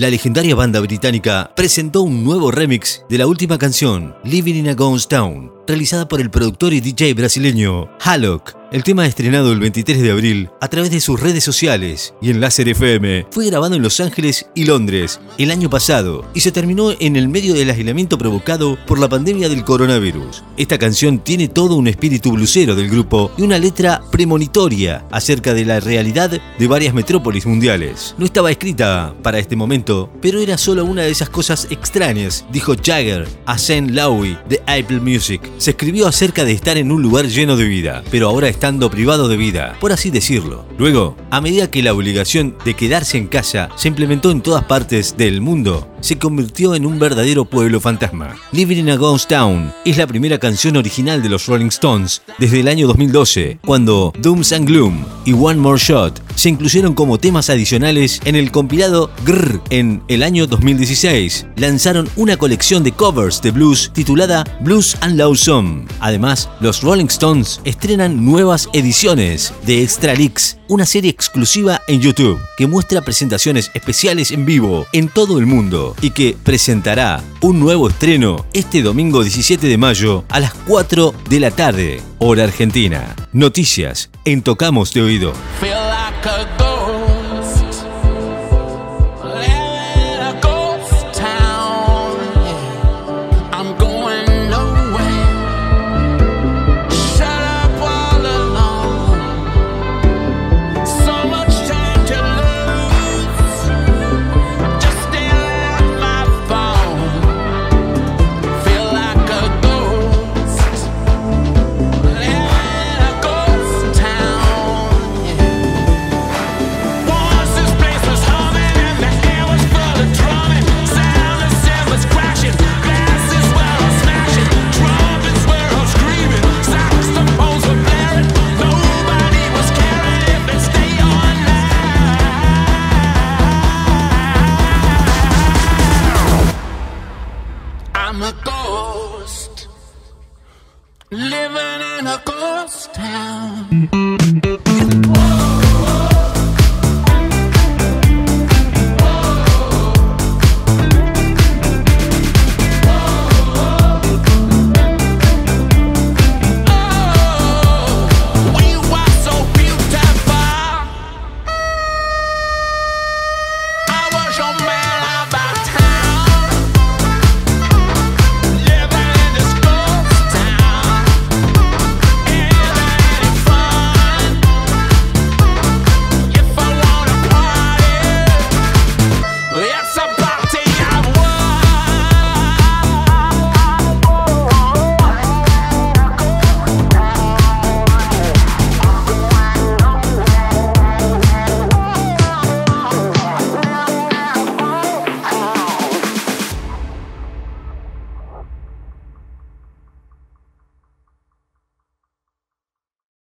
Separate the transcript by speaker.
Speaker 1: la legendaria banda británica presentó un nuevo remix de la última canción, Living in a Ghost Town, realizada por el productor y DJ brasileño Hallock. El tema estrenado el 23 de abril a través de sus redes sociales y en Láser FM fue grabado en Los Ángeles y Londres el año pasado y se terminó en el medio del aislamiento provocado por la pandemia del coronavirus. Esta canción tiene todo un espíritu blusero del grupo y una letra premonitoria acerca de la realidad de varias metrópolis mundiales. No estaba escrita para este momento, pero era solo una de esas cosas extrañas, dijo Jagger a Zen Lowy de Apple Music. Se escribió acerca de estar en un lugar lleno de vida, pero ahora estando privado de vida, por así decirlo. Luego, a medida que la obligación de quedarse en casa se implementó en todas partes del mundo, se convirtió en un verdadero pueblo fantasma. Living in a Ghost Town es la primera canción original de los Rolling Stones desde el año 2012, cuando Dooms and Gloom y One More Shot se incluyeron como temas adicionales en el compilado Grrr en el año 2016. Lanzaron una colección de covers de blues titulada Blues and Lonesome. Además, los Rolling Stones estrenan nuevas ediciones de Extra Leaks, una serie exclusiva en YouTube que muestra presentaciones especiales en vivo en todo el mundo y que presentará un nuevo estreno este domingo 17 de mayo a las 4 de la tarde, hora argentina. Noticias en Tocamos de Oído.
Speaker 2: Living in a ghost town.